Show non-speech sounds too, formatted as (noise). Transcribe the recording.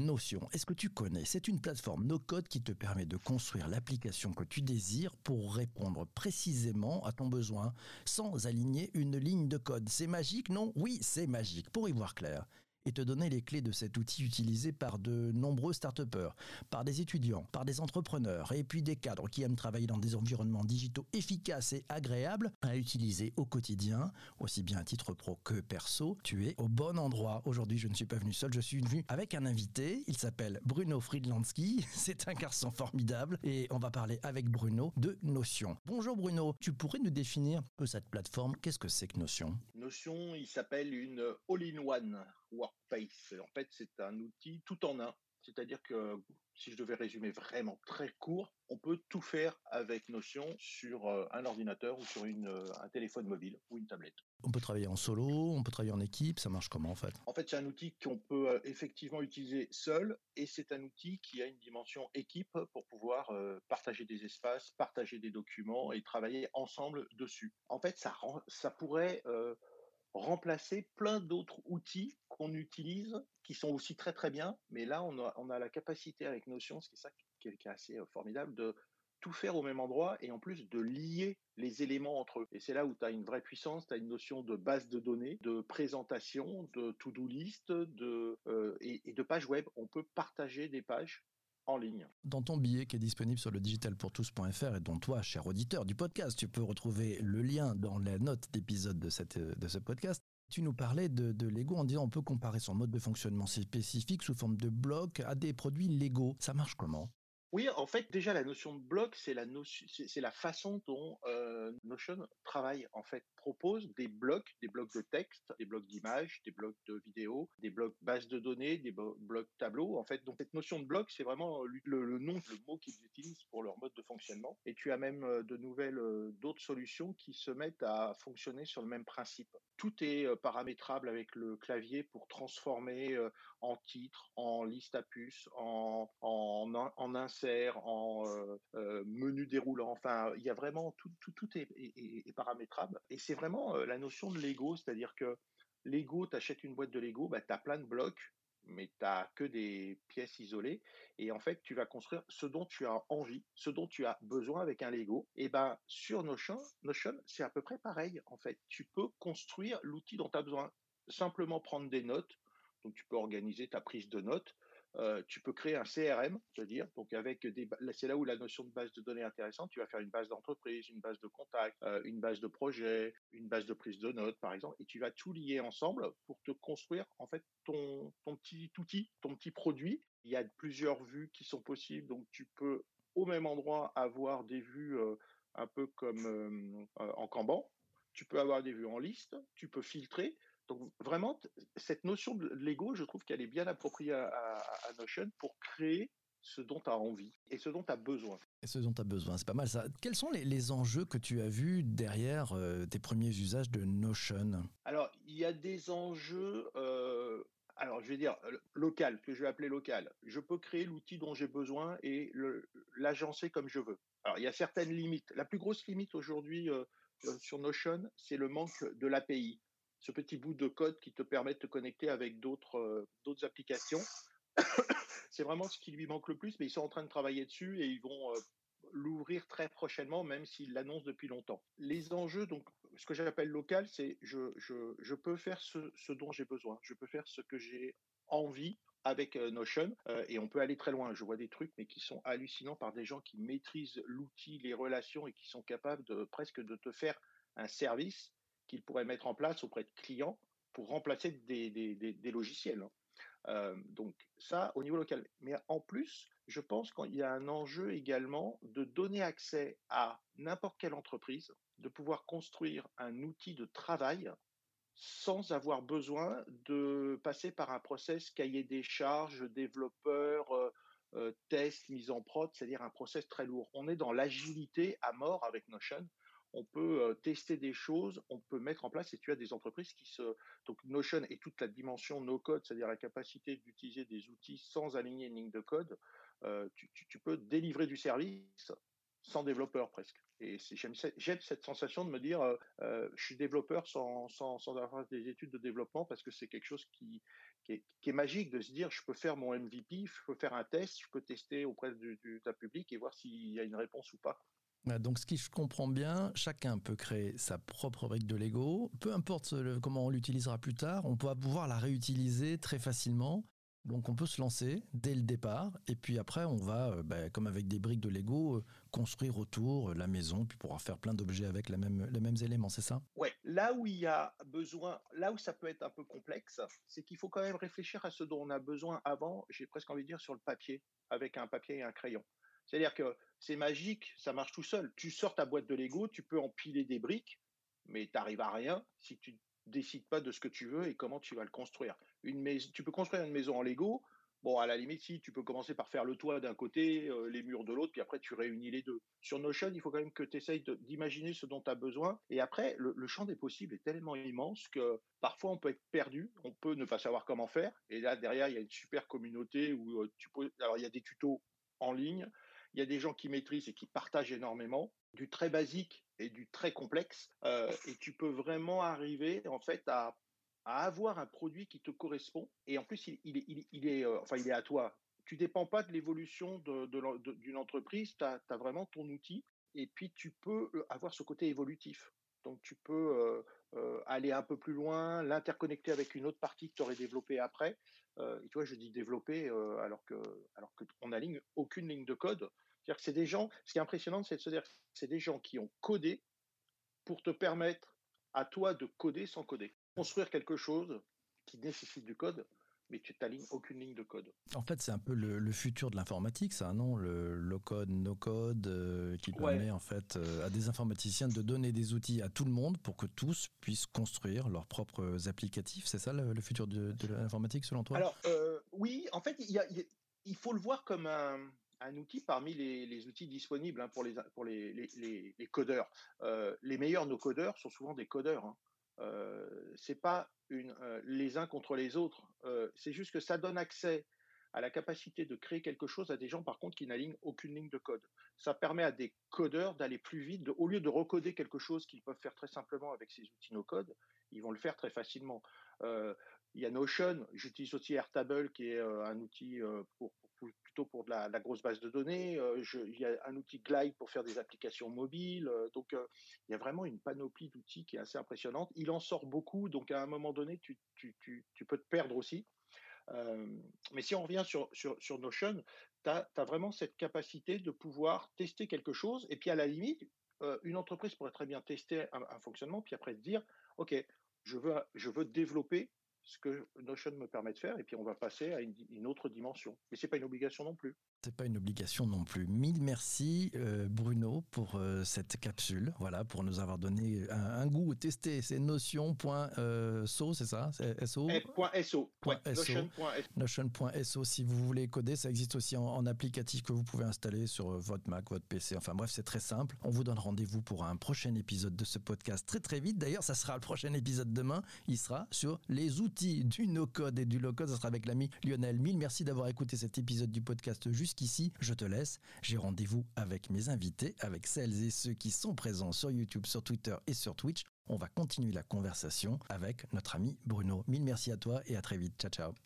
Notion, est-ce que tu connais? C'est une plateforme no-code qui te permet de construire l'application que tu désires pour répondre précisément à ton besoin sans aligner une ligne de code. C'est magique, non? Oui, c'est magique. Pour y voir clair, et te donner les clés de cet outil utilisé par de nombreux start par des étudiants, par des entrepreneurs et puis des cadres qui aiment travailler dans des environnements digitaux efficaces et agréables à utiliser au quotidien, aussi bien à titre pro que perso. Tu es au bon endroit. Aujourd'hui, je ne suis pas venu seul, je suis venu avec un invité. Il s'appelle Bruno Friedlandsky. (laughs) C'est un garçon formidable et on va parler avec Bruno de Notion. Bonjour Bruno, tu pourrais nous définir peu cette plateforme Qu'est-ce que c'est que Notion? Notion, il s'appelle une all-in-one Workplace. En fait, c'est un outil tout en un. C'est-à-dire que si je devais résumer vraiment très court, on peut tout faire avec Notion sur euh, un ordinateur ou sur une, euh, un téléphone mobile ou une tablette. On peut travailler en solo, on peut travailler en équipe, ça marche comment en fait? En fait, c'est un outil qu'on peut euh, effectivement utiliser seul et c'est un outil qui a une dimension équipe pour pouvoir partager des espaces, partager des documents et travailler ensemble dessus. En fait, ça, ça pourrait remplacer plein d'autres outils qu'on utilise, qui sont aussi très très bien, mais là on a, on a la capacité avec Notion, ce qui est ça qui est, assez euh, formidable, de tout faire au même endroit et en plus de lier les éléments entre eux. Et c'est là où tu as une vraie puissance, tu as une notion de base de données, de présentation, de to-do list de, euh, et, et de page web. On peut partager des pages Dans ton billet qui est disponible sur le digitalpourtous.fr et dont toi, cher auditeur du podcast, tu peux retrouver le lien dans la note d'épisode de, ce podcast, tu nous parlais de, de, Lego en disant on peut comparer son mode de fonctionnement spécifique sous forme de blocs à des produits Lego. Ça marche comment? Oui, en fait, déjà la notion de bloc, c'est la notion, c'est la façon dont euh, Notion travaille. En fait, propose des blocs, des blocs de texte, des blocs d'images, des blocs de vidéos, des blocs bases de données, des blocs tableaux. En fait, donc cette notion de bloc, c'est vraiment le, nom, le mot qu'ils utilisent pour leur mode de fonctionnement. Et tu as même euh, de nouvelles, euh, d'autres solutions qui se mettent à fonctionner sur le même principe. Tout est paramétrable avec le clavier pour transformer en titre, en liste à puces, en en, en, en en euh, euh, menu déroulant. Enfin, il y a vraiment tout, tout, tout est, paramétrable. Et c'est vraiment euh, la notion de Lego, c'est-à-dire que Lego, tu achètes une boîte de Lego, bah, tu as plein de blocs, mais tu n'as que des pièces isolées. Et en fait, tu vas construire ce dont tu as envie, ce dont tu as besoin avec un Lego. Et ben sur Notion, Notion c'est à peu près pareil. En fait, tu peux construire l'outil dont tu as besoin. Simplement prendre des notes. Donc, tu peux organiser ta prise de notes. Euh, tu peux créer un CRM, c'est-à-dire, donc avec des, c'est là où la notion de base de données est intéressante. Tu vas faire une base d'entreprise, une base de contact, euh, une base de projet, une base de prise de notes, par exemple, et tu vas tout lier ensemble pour te construire en fait ton, petit outil, ton petit produit. Il y a plusieurs vues qui sont possibles, donc tu peux au même endroit avoir des vues euh, un peu comme en Kanban. Tu peux avoir des vues en liste, tu peux filtrer, donc vraiment, cette notion de Lego, je trouve qu'elle est bien appropriée à, Notion pour créer ce dont tu as envie et ce dont tu as besoin. Et ce dont tu as besoin, c'est pas mal ça. Quels sont les, enjeux que tu as vus derrière euh, tes premiers usages de Notion? Alors, il y a des enjeux, euh, alors je vais dire local, que je vais appeler local. Je peux créer l'outil dont j'ai besoin et l'agencer comme je veux. Alors, il y a certaines limites. La plus grosse limite aujourd'hui euh, sur Notion, c'est le manque de l'API ce petit bout de code qui te permet de te connecter avec d'autres euh, applications. (coughs) c'est vraiment ce qui lui manque le plus, mais ils sont en train de travailler dessus et ils vont euh, l'ouvrir très prochainement, même s'ils l'annoncent depuis longtemps. Les enjeux, donc, ce que j'appelle local, c'est je, peux faire ce, dont j'ai besoin, je peux faire ce que j'ai envie avec euh, Notion et on peut aller très loin. Je vois des trucs mais qui sont hallucinants par des gens qui maîtrisent l'outil, les relations et qui sont capables presque de te faire un service qu'ils pourraient mettre en place auprès de clients pour remplacer des, des, logiciels. Hein. Euh, donc ça au niveau local. Mais en plus, je pense qu'il y a un enjeu également de donner accès à n'importe quelle entreprise, de pouvoir construire un outil de travail sans avoir besoin de passer par un process cahier des charges, développeur, euh, euh, test, mise en prod, c'est-à-dire un process très lourd. On est dans l'agilité à mort avec Notion on peut tester des choses, on peut mettre en place, et tu as des entreprises qui se... Donc Notion et toute la dimension no-code, c'est-à-dire la capacité d'utiliser des outils sans aligner une ligne de code, tu, peux délivrer du service sans développeur presque. Et j'aime cette sensation de me dire, je suis développeur sans, sans, avoir des études de développement parce que c'est quelque chose qui, est, magique de se dire je peux faire mon MVP, je peux faire un test, je peux tester auprès du, du, public et voir s'il y a une réponse ou pas. Bah, donc, ce qui je comprends bien, chacun peut créer sa propre brique de Lego. Peu importe comment on l'utilisera plus tard, on va pouvoir la réutiliser très facilement. Donc, on peut se lancer dès le départ. Et puis après, on va, euh, bah, comme avec des briques de Lego, euh, construire autour euh, la maison, puis pouvoir faire plein d'objets avec les mêmes éléments, c'est ça? Ouais. Là où il y a besoin, là où ça peut être un peu complexe, c'est qu'il faut quand même réfléchir à ce dont on a besoin avant, j'ai presque envie de dire sur le papier, avec un papier et un crayon. C'est-à-dire que c'est magique, ça marche tout seul. Tu sors ta boîte de Lego, tu peux empiler des briques, mais tu n'arrives à rien si tu décides pas de ce que tu veux et comment tu vas le construire. Une maison, tu peux construire une maison en Lego. Bon, à la limite, si tu peux commencer par faire le toit d'un côté, euh, les murs de l'autre, puis après tu réunis les deux. Sur Notion, il faut quand même que tu essayes d'imaginer ce dont tu as besoin. Et après, le, champ des possibles est tellement immense que parfois on peut être perdu, on peut ne pas savoir comment faire. Et là, derrière, il y a une super communauté où euh, tu il y a des tutos en ligne, il y a des gens qui maîtrisent et qui partagent énormément, du très basique et du très complexe, euh, et tu peux vraiment arriver en fait à, avoir un produit qui te correspond. Et en plus, il, est, euh, enfin, il est à toi. Tu dépends pas de l'évolution d'une entreprise, tu as, vraiment ton outil, et puis tu peux euh, avoir ce côté évolutif. Donc tu peux aller un peu plus loin, l'interconnecter avec une autre partie que tu aurais développée après. et tu vois, je dis développer alors que alors n'aligne aucune ligne de code. C'est-à-dire que c'est des gens. Ce qui est impressionnant, c'est de se dire, c'est des gens qui ont codé pour te permettre à toi de coder sans coder. Construire quelque chose qui nécessite du code, mais tu n'alignes aucune ligne de code. En fait, c'est un peu le, futur de l'informatique, ça, non? Le low-code, no-code, euh, qui permet en fait euh, à des informaticiens de donner des outils à tout le monde pour que tous puissent construire leurs propres applicatifs. C'est ça le, futur de, l'informatique, selon toi? Alors, euh, oui, en fait, il faut le voir comme un, un outil parmi les, outils disponibles hein, pour, les, pour les, les, codeurs. les meilleurs nos codeurs sont souvent des codeurs. Hein. Euh, c'est pas une, les uns contre les autres. c'est juste que ça donne accès à la capacité de créer quelque chose à des gens, par contre, qui n'alignent aucune ligne de code. Ça permet à des codeurs d'aller plus vite. au lieu de recoder quelque chose qu'ils peuvent faire très simplement avec ces outils no-code, ils vont le faire très facilement. il y a Notion, j'utilise aussi Airtable, qui est un outil pour, plutôt pour de la, grosse base de données. il y a un outil Glide pour faire des applications mobiles. donc, il y a vraiment une panoplie d'outils qui est assez impressionnante. Il en sort beaucoup, donc à un moment donné, tu, tu peux te perdre aussi mais si on revient sur, sur, Notion, tu as, vraiment cette capacité de pouvoir tester quelque chose. Et puis à la limite, une entreprise pourrait très bien tester un, fonctionnement, puis après dire, OK, je veux, je veux développer ce que Notion me permet de faire, et puis on va passer à une, autre dimension. Mais c'est pas une obligation non plus. C'est pas une obligation non plus. Mille merci euh, Bruno pour euh, cette capsule, voilà, pour nous avoir donné un, goût, tester ces notions.so, euh, c'est ça? SO .so. Notion.so. si vous voulez coder, ça existe aussi en, en, applicatif que vous pouvez installer sur votre Mac, votre PC. Enfin bref, c'est très simple. On vous donne rendez-vous pour un prochain épisode de ce podcast très très vite. D'ailleurs, ça sera le prochain épisode demain. Il sera sur les outils du no-code et du low-code. Ça sera avec l'ami Lionel. Mille merci d'avoir écouté cet épisode du podcast juste Jusqu'ici, je te laisse. J'ai rendez-vous avec mes invités, avec celles et ceux qui sont présents sur YouTube, sur Twitter et sur Twitch. On va continuer la conversation avec notre ami Bruno. Mille merci à toi et à très vite. Ciao, ciao.